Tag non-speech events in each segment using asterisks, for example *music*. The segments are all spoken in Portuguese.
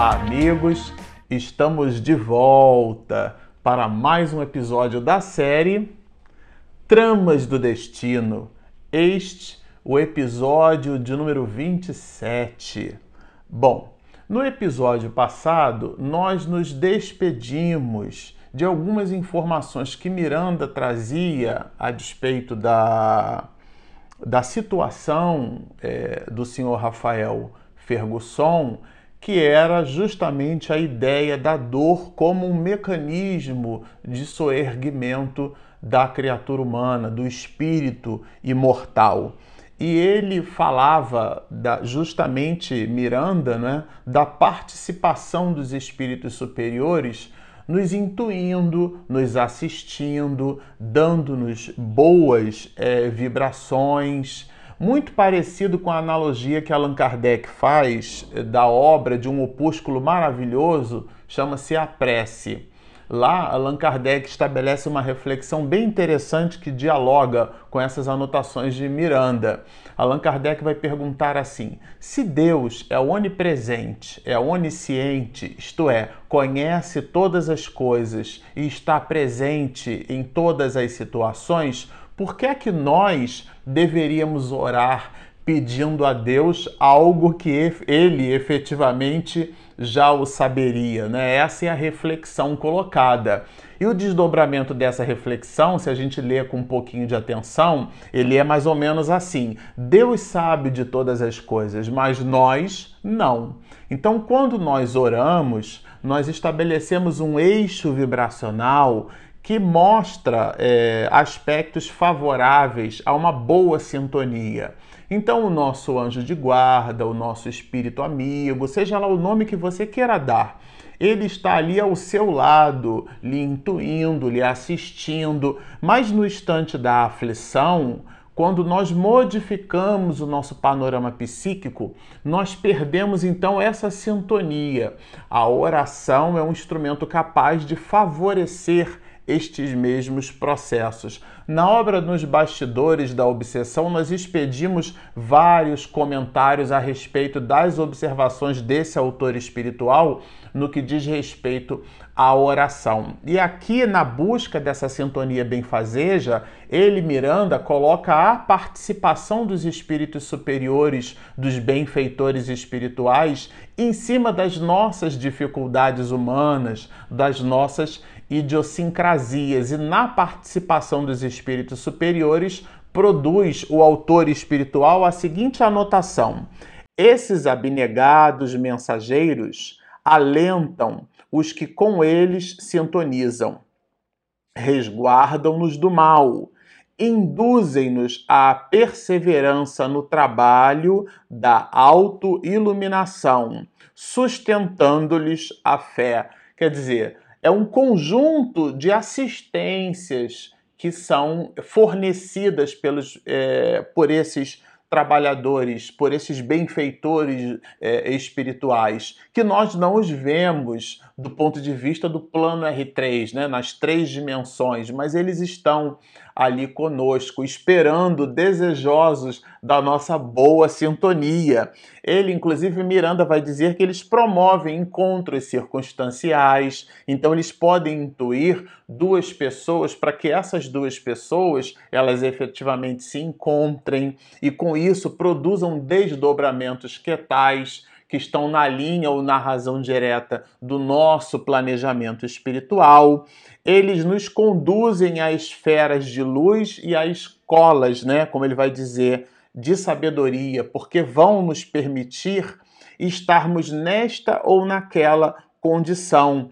Olá, amigos! Estamos de volta para mais um episódio da série Tramas do Destino. Este o episódio de número 27. Bom, no episódio passado nós nos despedimos de algumas informações que Miranda trazia a despeito da, da situação é, do senhor Rafael Ferguson, que era justamente a ideia da dor como um mecanismo de soerguimento da criatura humana, do espírito imortal. E ele falava da, justamente, Miranda, né, da participação dos espíritos superiores nos intuindo, nos assistindo, dando-nos boas é, vibrações, muito parecido com a analogia que Allan Kardec faz eh, da obra de um opúsculo maravilhoso, chama-se A Prece. Lá, Allan Kardec estabelece uma reflexão bem interessante que dialoga com essas anotações de Miranda. Allan Kardec vai perguntar assim: se Deus é onipresente, é onisciente, isto é, conhece todas as coisas e está presente em todas as situações, por que é que nós deveríamos orar pedindo a Deus algo que ele efetivamente já o saberia, né? Essa é a reflexão colocada. E o desdobramento dessa reflexão, se a gente ler com um pouquinho de atenção, ele é mais ou menos assim: Deus sabe de todas as coisas, mas nós não. Então, quando nós oramos, nós estabelecemos um eixo vibracional que mostra é, aspectos favoráveis a uma boa sintonia. Então, o nosso anjo de guarda, o nosso espírito amigo, seja lá o nome que você queira dar, ele está ali ao seu lado, lhe intuindo, lhe assistindo, mas no instante da aflição, quando nós modificamos o nosso panorama psíquico, nós perdemos então essa sintonia. A oração é um instrumento capaz de favorecer estes mesmos processos. Na obra Nos Bastidores da Obsessão, nós expedimos vários comentários a respeito das observações desse autor espiritual no que diz respeito à oração. E aqui, na busca dessa sintonia benfazeja, ele, Miranda, coloca a participação dos espíritos superiores, dos benfeitores espirituais, em cima das nossas dificuldades humanas, das nossas idiosincrasias. E na participação dos espíritos superiores, produz o autor espiritual a seguinte anotação: esses abnegados mensageiros alentam os que com eles sintonizam, resguardam-nos do mal, induzem-nos à perseverança no trabalho da autoiluminação, sustentando-lhes a fé. Quer dizer, é um conjunto de assistências que são fornecidas pelos, é, por esses trabalhadores, por esses benfeitores é, espirituais, que nós não os vemos do ponto de vista do plano R3, né, nas três dimensões, mas eles estão ali conosco, esperando, desejosos da nossa boa sintonia. Ele, inclusive, Miranda vai dizer que eles promovem encontros circunstanciais, então eles podem intuir duas pessoas para que essas duas pessoas elas efetivamente se encontrem e com isso produzam desdobramentos quetais que estão na linha ou na razão direta do nosso planejamento espiritual. Eles nos conduzem a esferas de luz e a escolas, né, como ele vai dizer, de sabedoria, porque vão nos permitir estarmos nesta ou naquela condição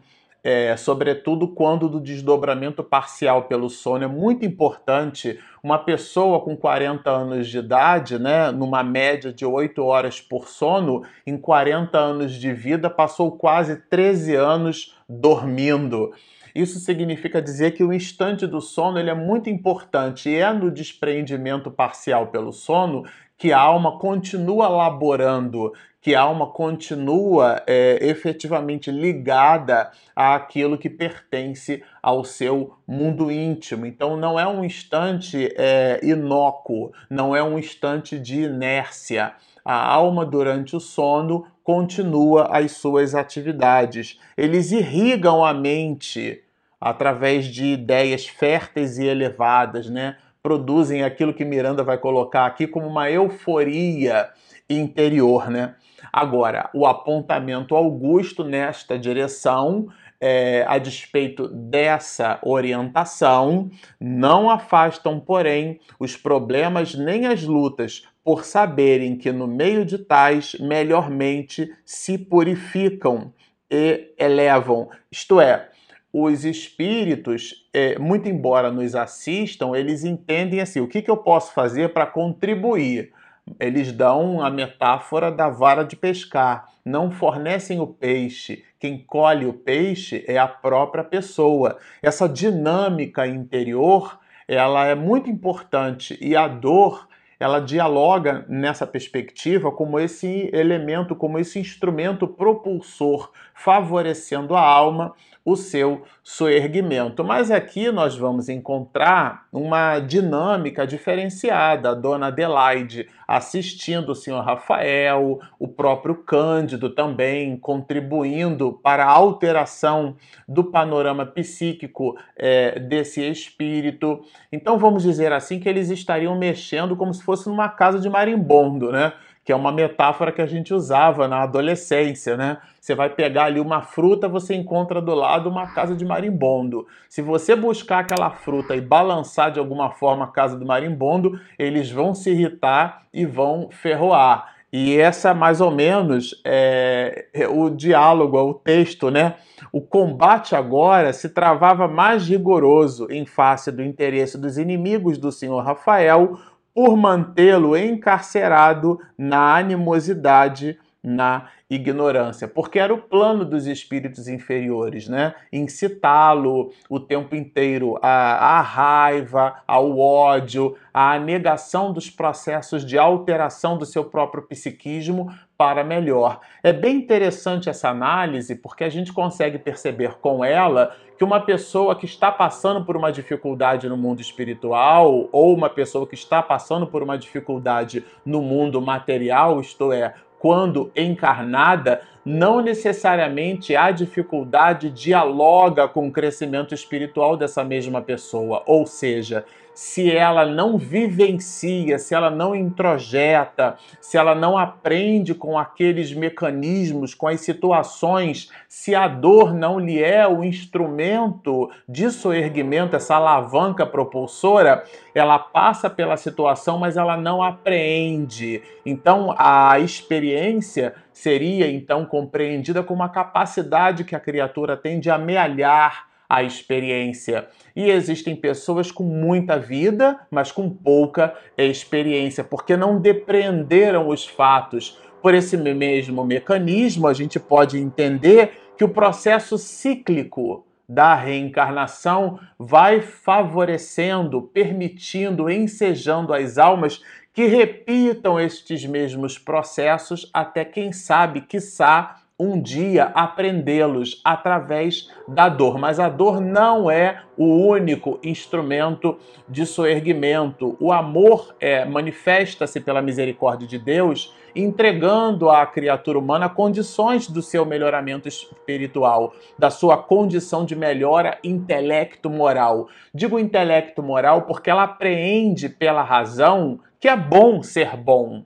é, sobretudo quando do desdobramento parcial pelo sono. É muito importante uma pessoa com 40 anos de idade, né, numa média de 8 horas por sono, em 40 anos de vida, passou quase 13 anos dormindo. Isso significa dizer que o instante do sono ele é muito importante e é no despreendimento parcial pelo sono que a alma continua laborando, que a alma continua é, efetivamente ligada àquilo que pertence ao seu mundo íntimo. Então não é um instante é, inócuo, não é um instante de inércia. A alma durante o sono continua as suas atividades. Eles irrigam a mente através de ideias férteis e elevadas, né? Produzem aquilo que Miranda vai colocar aqui como uma euforia interior, né? Agora, o apontamento augusto nesta direção é, a despeito dessa orientação, não afastam, porém, os problemas nem as lutas, por saberem que no meio de tais melhormente se purificam e elevam. Isto é, os espíritos, é, muito embora nos assistam, eles entendem assim: o que, que eu posso fazer para contribuir? Eles dão a metáfora da vara de pescar. Não fornecem o peixe. Quem colhe o peixe é a própria pessoa. Essa dinâmica interior, ela é muito importante e a dor ela dialoga nessa perspectiva como esse elemento, como esse instrumento propulsor, favorecendo a alma o seu soerguimento. Mas aqui nós vamos encontrar uma dinâmica diferenciada. A dona Adelaide assistindo o senhor Rafael, o próprio Cândido também contribuindo para a alteração do panorama psíquico é, desse espírito. Então vamos dizer assim que eles estariam mexendo como se fosse numa casa de marimbondo, né? Que é uma metáfora que a gente usava na adolescência, né? Você vai pegar ali uma fruta, você encontra do lado uma casa de marimbondo. Se você buscar aquela fruta e balançar de alguma forma a casa do marimbondo, eles vão se irritar e vão ferroar. E essa mais ou menos é, é o diálogo, é o texto, né? O combate agora se travava mais rigoroso em face do interesse dos inimigos do senhor Rafael por mantê-lo encarcerado na animosidade, na ignorância, porque era o plano dos espíritos inferiores, né? Incitá-lo o tempo inteiro à, à raiva, ao ódio, à negação dos processos de alteração do seu próprio psiquismo para melhor. É bem interessante essa análise porque a gente consegue perceber com ela que uma pessoa que está passando por uma dificuldade no mundo espiritual ou uma pessoa que está passando por uma dificuldade no mundo material, isto é, quando encarnada, não necessariamente a dificuldade dialoga com o crescimento espiritual dessa mesma pessoa. Ou seja, se ela não vivencia, se ela não introjeta, se ela não aprende com aqueles mecanismos, com as situações, se a dor não lhe é o instrumento de soerguimento, essa alavanca propulsora, ela passa pela situação, mas ela não apreende. Então, a experiência seria então compreendida como a capacidade que a criatura tem de amealhar a experiência. E existem pessoas com muita vida, mas com pouca experiência, porque não depreenderam os fatos. Por esse mesmo mecanismo, a gente pode entender que o processo cíclico da reencarnação vai favorecendo, permitindo, ensejando as almas que repitam estes mesmos processos até quem sabe, quiçá, um dia aprendê-los através da dor. Mas a dor não é o único instrumento de soerguimento. O amor é, manifesta-se pela misericórdia de Deus, entregando à criatura humana condições do seu melhoramento espiritual, da sua condição de melhora intelecto-moral. Digo intelecto moral porque ela apreende pela razão que é bom ser bom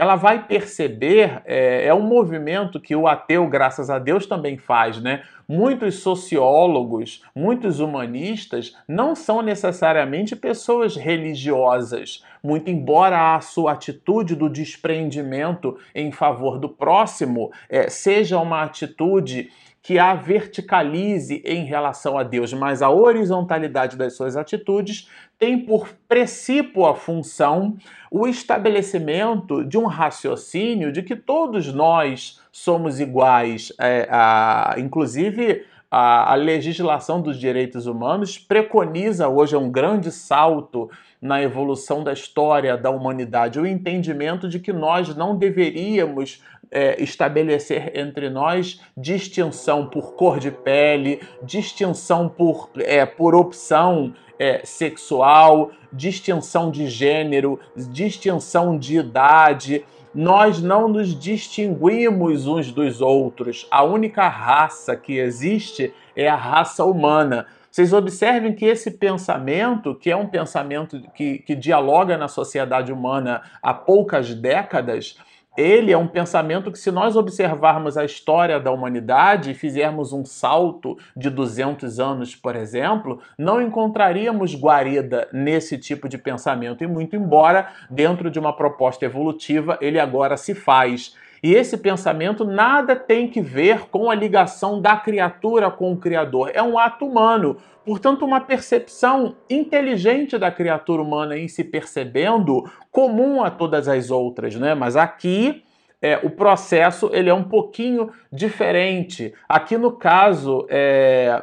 ela vai perceber, é, é um movimento que o ateu, graças a Deus, também faz, né? Muitos sociólogos, muitos humanistas não são necessariamente pessoas religiosas, muito embora a sua atitude do desprendimento em favor do próximo é, seja uma atitude que a verticalize em relação a Deus, mas a horizontalidade das suas atitudes tem por princípio a função o estabelecimento de um raciocínio de que todos nós somos iguais, é, a, inclusive a, legislação dos direitos humanos preconiza hoje um grande salto na evolução da história da humanidade o entendimento de que nós não deveríamos é, estabelecer entre nós distinção por cor de pele, distinção por, é, por opção é, sexual, distinção de gênero, distinção de idade. Nós não nos distinguimos uns dos outros. A única raça que existe é a raça humana. Vocês observem que esse pensamento, que é um pensamento que, que dialoga na sociedade humana há poucas décadas, ele é um pensamento que, se nós observarmos a história da humanidade e fizermos um salto de 200 anos, por exemplo, não encontraríamos guarida nesse tipo de pensamento, e muito embora, dentro de uma proposta evolutiva, ele agora se faz. E esse pensamento nada tem que ver com a ligação da criatura com o Criador. É um ato humano. Portanto, uma percepção inteligente da criatura humana em se percebendo comum a todas as outras, né? Mas aqui é, o processo ele é um pouquinho diferente. Aqui no caso é,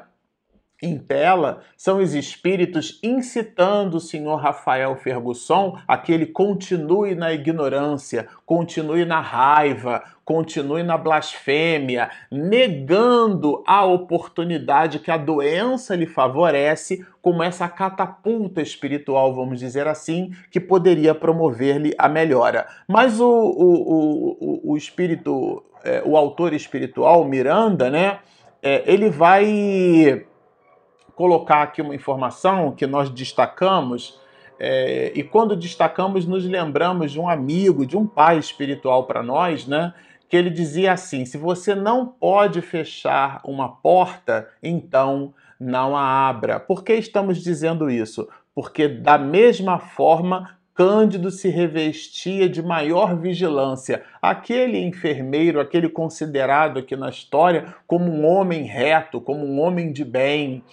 em tela são os espíritos incitando o senhor Rafael Fergusson a que ele continue na ignorância, continue na raiva, continue na blasfêmia, negando a oportunidade que a doença lhe favorece, como essa catapulta espiritual, vamos dizer assim, que poderia promover-lhe a melhora. Mas o, o, o, o espírito, é, o autor espiritual, Miranda, né, é, ele vai colocar aqui uma informação que nós destacamos, é, e quando destacamos, nos lembramos de um amigo, de um pai espiritual para nós, né? Que ele dizia assim: se você não pode fechar uma porta, então não a abra. Por que estamos dizendo isso? Porque, da mesma forma, Cândido se revestia de maior vigilância. Aquele enfermeiro, aquele considerado aqui na história como um homem reto, como um homem de bem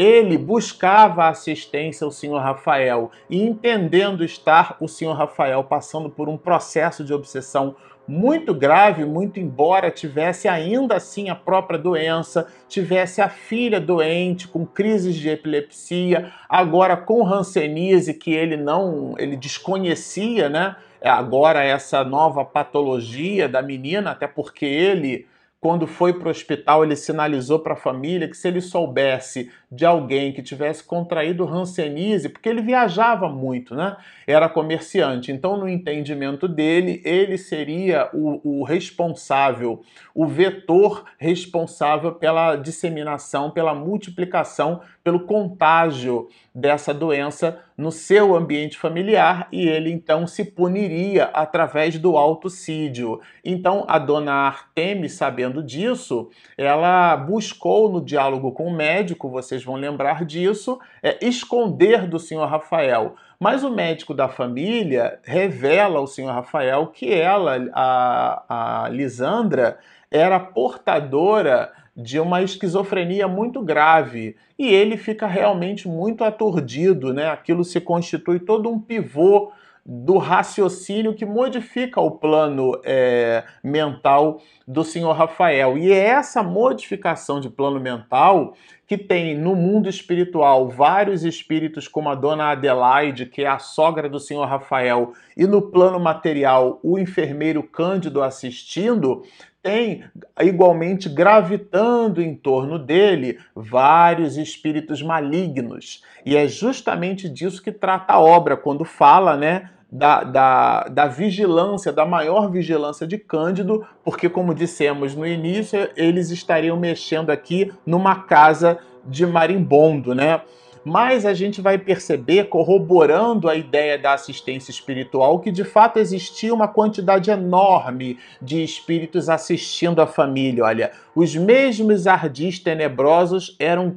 ele buscava assistência ao senhor Rafael e entendendo estar o senhor Rafael passando por um processo de obsessão muito grave, muito embora tivesse ainda assim a própria doença, tivesse a filha doente com crises de epilepsia, agora com hanseníase que ele não, ele desconhecia, né? Agora essa nova patologia da menina, até porque ele quando foi para o hospital, ele sinalizou para a família que se ele soubesse de alguém que tivesse contraído Hanseníase, porque ele viajava muito, né? Era comerciante. Então, no entendimento dele, ele seria o, o responsável, o vetor responsável pela disseminação, pela multiplicação, pelo contágio dessa doença no seu ambiente familiar e ele então se puniria através do autocídio. Então a dona Artemi, sabendo disso, ela buscou no diálogo com o médico, vocês vão lembrar disso, é, esconder do senhor Rafael. Mas o médico da família revela ao senhor Rafael que ela, a, a Lisandra, era portadora de uma esquizofrenia muito grave e ele fica realmente muito aturdido, né? Aquilo se constitui todo um pivô do raciocínio que modifica o plano é, mental do senhor Rafael. E é essa modificação de plano mental que tem no mundo espiritual vários espíritos, como a dona Adelaide, que é a sogra do senhor Rafael, e no plano material o enfermeiro Cândido assistindo, tem igualmente gravitando em torno dele vários espíritos malignos. E é justamente disso que trata a obra, quando fala, né? Da, da, da vigilância, da maior vigilância de Cândido, porque, como dissemos no início, eles estariam mexendo aqui numa casa de marimbondo, né? Mas a gente vai perceber, corroborando a ideia da assistência espiritual, que de fato existia uma quantidade enorme de espíritos assistindo a família. Olha, os mesmos ardis tenebrosos eram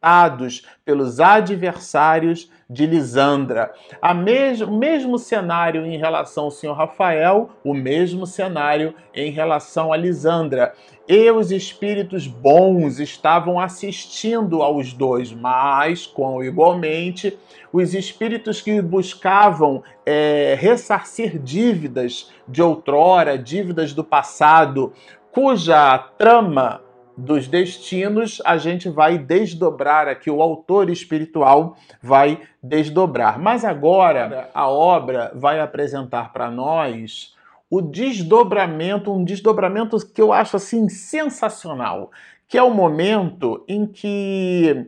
consertados pelos adversários de Lisandra. A o mesmo cenário em relação ao senhor Rafael, o mesmo cenário em relação a Lisandra. E os espíritos bons estavam assistindo aos dois, mas, com igualmente, os espíritos que buscavam é, ressarcir dívidas de outrora, dívidas do passado, cuja trama dos destinos, a gente vai desdobrar aqui, o autor espiritual vai desdobrar. Mas agora a obra vai apresentar para nós o desdobramento, um desdobramento que eu acho assim sensacional, que é o momento em que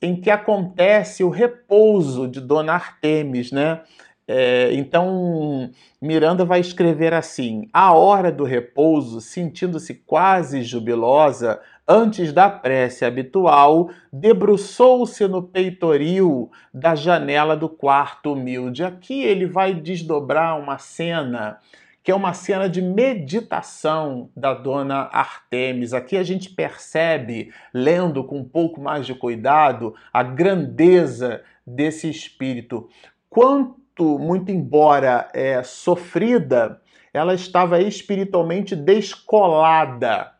em que acontece o repouso de Dona Artemis, né? É, então, Miranda vai escrever assim: A hora do repouso, sentindo-se quase jubilosa, antes da prece habitual, debruçou-se no peitoril da janela do quarto humilde. Aqui ele vai desdobrar uma cena que é uma cena de meditação da dona Artemis. Aqui a gente percebe, lendo com um pouco mais de cuidado, a grandeza desse espírito. Quanto, muito embora é, sofrida, ela estava espiritualmente descolada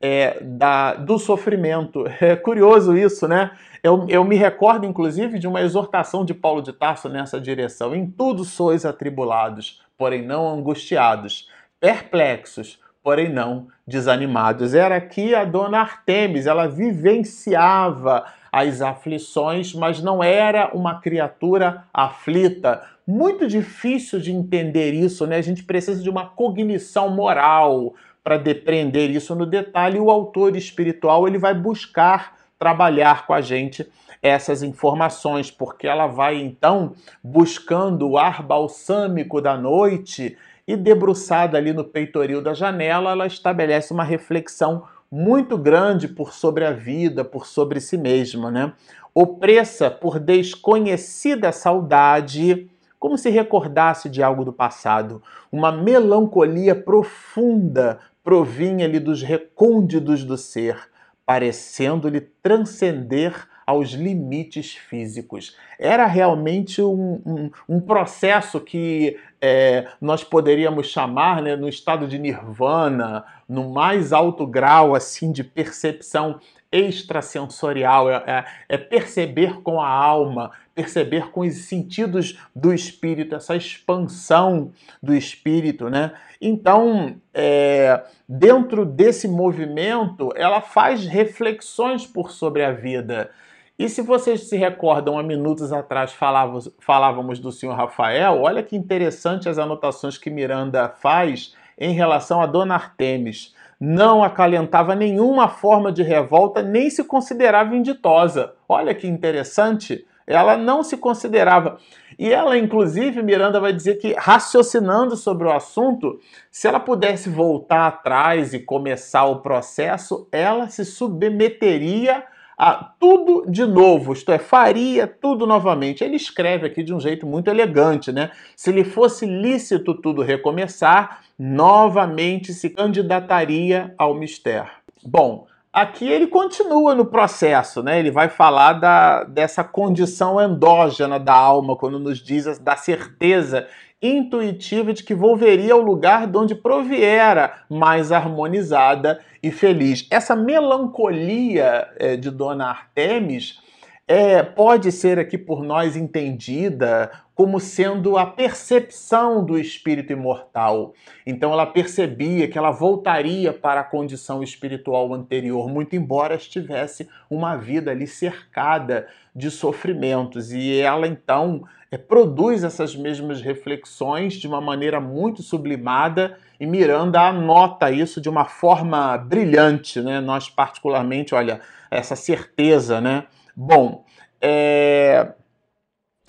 é, da, do sofrimento. *laughs* É curioso isso, né? Eu, eu me recordo, inclusive, de uma exortação de Paulo de Tarso nessa direção. Em tudo sois atribulados, porém não angustiados, perplexos, porém não desanimados. Era aqui a dona Artemis, ela vivenciava as aflições, mas não era uma criatura aflita. Muito difícil de entender isso, né? A gente precisa de uma cognição moral para depreender isso no detalhe. O autor espiritual ele vai buscar trabalhar com a gente essas informações, porque ela vai então buscando o ar balsâmico da noite e debruçada ali no peitoril da janela, ela estabelece uma reflexão muito grande por sobre a vida, por sobre si mesma, né? Opressa por desconhecida saudade, como se recordasse de algo do passado, uma melancolia profunda provinha-lhe dos recônditos do ser, parecendo-lhe transcender aos limites físicos. Era realmente um, um, um processo que é, nós poderíamos chamar, né, no estado de nirvana, no mais alto grau assim de percepção extrasensorial, é, é, é perceber com a alma, perceber com os sentidos do espírito, essa expansão do espírito, né? Então, é, dentro desse movimento, ela faz reflexões por sobre a vida. E se vocês se recordam, há minutos atrás falávamos, falávamos do senhor Rafael, olha que interessante as anotações que Miranda faz em relação a Dona Artemis. Não acalentava nenhuma forma de revolta, nem se considerava inditosa. Olha que interessante. Ela não se considerava. E ela, inclusive, Miranda vai dizer que, raciocinando sobre o assunto, se ela pudesse voltar atrás e começar o processo, ela se submeteria a tudo de novo, isto é, faria tudo novamente. Ele escreve aqui de um jeito muito elegante, né? Se lhe fosse lícito tudo recomeçar, novamente se candidataria ao mistério. Bom, aqui ele continua no processo, né? Ele vai falar da, dessa condição endógena da alma, quando nos diz da certeza intuitiva de que volveria ao lugar de onde proviera, mais harmonizada e feliz. Essa melancolia é, de Dona Artemis é, pode ser aqui por nós entendida como sendo a percepção do espírito imortal. Então ela percebia que ela voltaria para a condição espiritual anterior, muito embora estivesse uma vida ali cercada de sofrimentos. E ela então é, produz essas mesmas reflexões de uma maneira muito sublimada e Miranda anota isso de uma forma brilhante, né? Nós particularmente, olha, essa certeza, né? Bom, é...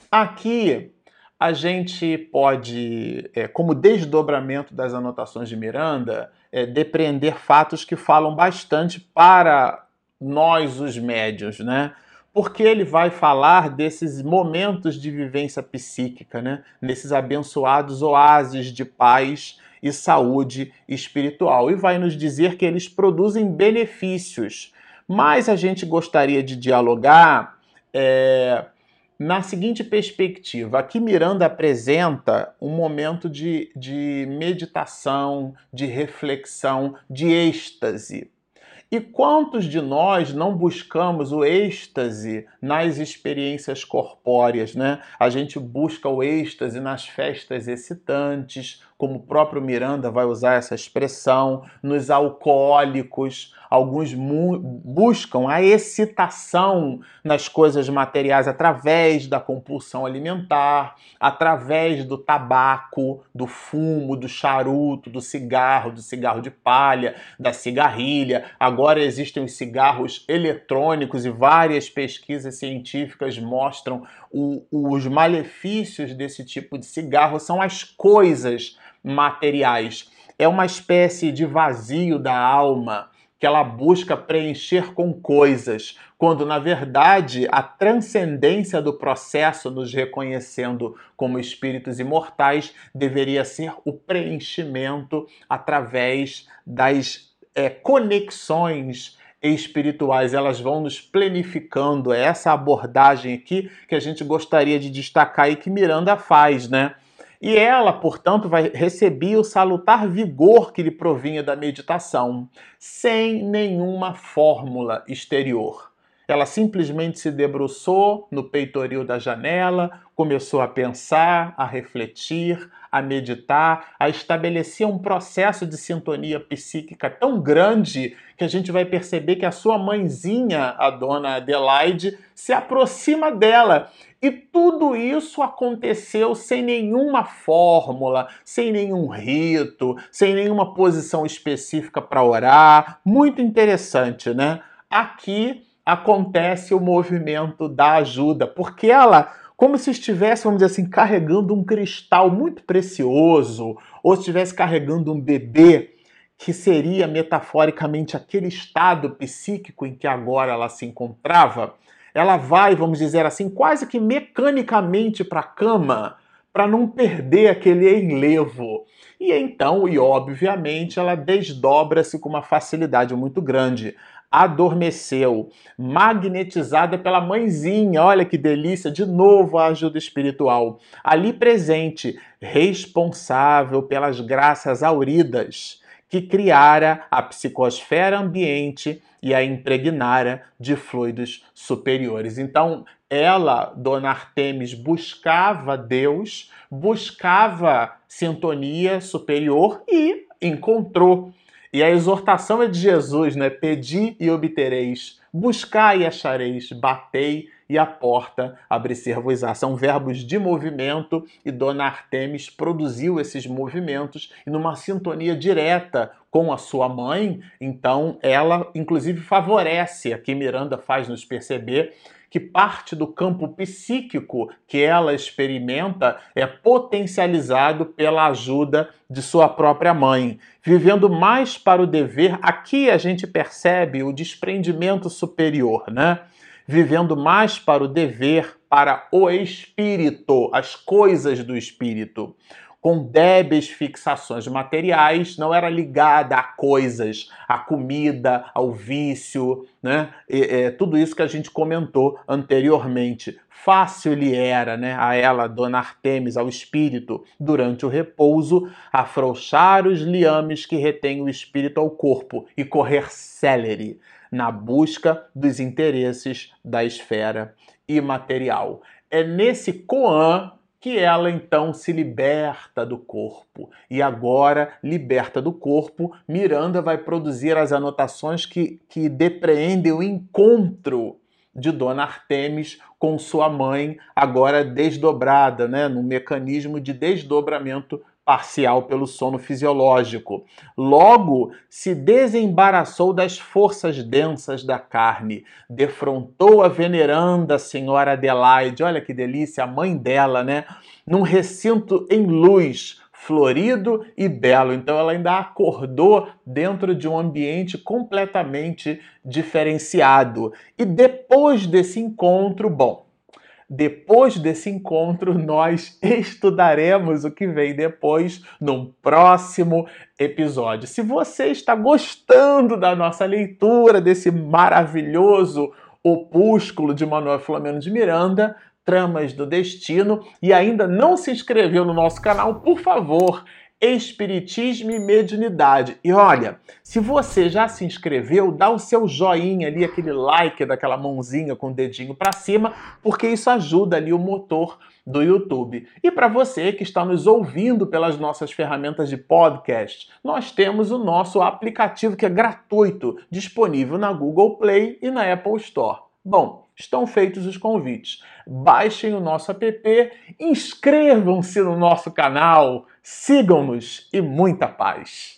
aqui a gente pode, é, como desdobramento das anotações de Miranda, é, depreender fatos que falam bastante para nós, os médios, né? Porque ele vai falar desses momentos de vivência psíquica, né? Nesses abençoados oásis de paz e saúde espiritual. E vai nos dizer que eles produzem benefícios. Mas a gente gostaria de dialogar é, na seguinte perspectiva: aqui Miranda apresenta um momento de, de meditação, de reflexão, de êxtase. E quantos de nós não buscamos o êxtase nas experiências corpóreas, né? A gente busca o êxtase nas festas excitantes, como o próprio Miranda vai usar essa expressão, nos alcoólicos. Alguns buscam a excitação nas coisas materiais através da compulsão alimentar, através do tabaco, do fumo, do charuto, do cigarro, do cigarro de palha, da cigarrilha. Agora existem os cigarros eletrônicos e várias pesquisas científicas mostram o, os malefícios desse tipo de cigarro são as coisas materiais. É uma espécie de vazio da alma que ela busca preencher com coisas, quando na verdade a transcendência do processo, nos reconhecendo como espíritos imortais, deveria ser o preenchimento através das é, conexões espirituais, elas vão nos planificando. É essa abordagem aqui que a gente gostaria de destacar e que Miranda faz, né? E ela, portanto, vai receber o salutar vigor que lhe provinha da meditação, sem nenhuma fórmula exterior. Ela simplesmente se debruçou no peitoril da janela, começou a pensar, a refletir, a meditar, a estabelecer um processo de sintonia psíquica tão grande que a gente vai perceber que a sua mãezinha, a dona Adelaide, se aproxima dela. E tudo isso aconteceu sem nenhuma fórmula, sem nenhum rito, sem nenhuma posição específica para orar. Muito interessante, né? Aqui acontece o movimento da ajuda, porque ela, como se estivesse, vamos dizer assim, carregando um cristal muito precioso, ou estivesse carregando um bebê, que seria metaforicamente aquele estado psíquico em que agora ela se encontrava, ela vai, vamos dizer assim, quase que mecanicamente para a cama, para não perder aquele enlevo. E então, e obviamente, ela desdobra-se com uma facilidade muito grande adormeceu, magnetizada pela mãezinha. Olha que delícia, de novo a ajuda espiritual. Ali presente, responsável pelas graças auridas que criara a psicosfera ambiente e a impregnara de fluidos superiores. Então, ela, Dona Artemis, buscava Deus, buscava sintonia superior e encontrou. E a exortação é de Jesus, né? Pedi e obtereis, buscai e achareis, batei e a porta abrir-se-vos-á. São verbos de movimento e Dona Artemis produziu esses movimentos e numa sintonia direta com a sua mãe, então ela inclusive favorece, aqui Miranda faz nos perceber que parte do campo psíquico que ela experimenta é potencializado pela ajuda de sua própria mãe. Vivendo mais para o dever, aqui a gente percebe o desprendimento superior, né? Vivendo mais para o dever, para o espírito, as coisas do espírito com débeis fixações materiais, não era ligada a coisas, a comida, ao vício, né? E, é, tudo isso que a gente comentou anteriormente. Fácil lhe era, né, a ela, Dona Artemis, ao espírito, durante o repouso, afrouxar os liames que retêm o espírito ao corpo e correr célere na busca dos interesses da esfera imaterial. É nesse Koan que ela então se liberta do corpo. E agora, liberta do corpo, Miranda vai produzir as anotações que, que depreendem o encontro de Dona Artemis com sua mãe, agora desdobrada, né, num mecanismo de desdobramento parcial pelo sono fisiológico. Logo, se desembaraçou das forças densas da carne, defrontou a veneranda senhora Adelaide, olha que delícia, a mãe dela, né? Num recinto em luz, florido e belo. Então ela ainda acordou dentro de um ambiente completamente diferenciado. E depois desse encontro, bom, depois desse encontro, nós estudaremos o que vem depois num próximo episódio. Se você está gostando da nossa leitura desse maravilhoso opúsculo de Manuel Flamengo de Miranda, Tramas do Destino, e ainda não se inscreveu no nosso canal, por favor, Espiritismo e Mediunidade. E olha, se você já se inscreveu, dá o seu joinha ali, aquele like daquela mãozinha com o dedinho para cima, porque isso ajuda ali o motor do YouTube. E para você que está nos ouvindo pelas nossas ferramentas de podcast, nós temos o nosso aplicativo que é gratuito, disponível na Google Play e na Apple Store. Bom, estão feitos os convites. Baixem o nosso app, inscrevam-se no nosso canal, sigam-nos e muita paz.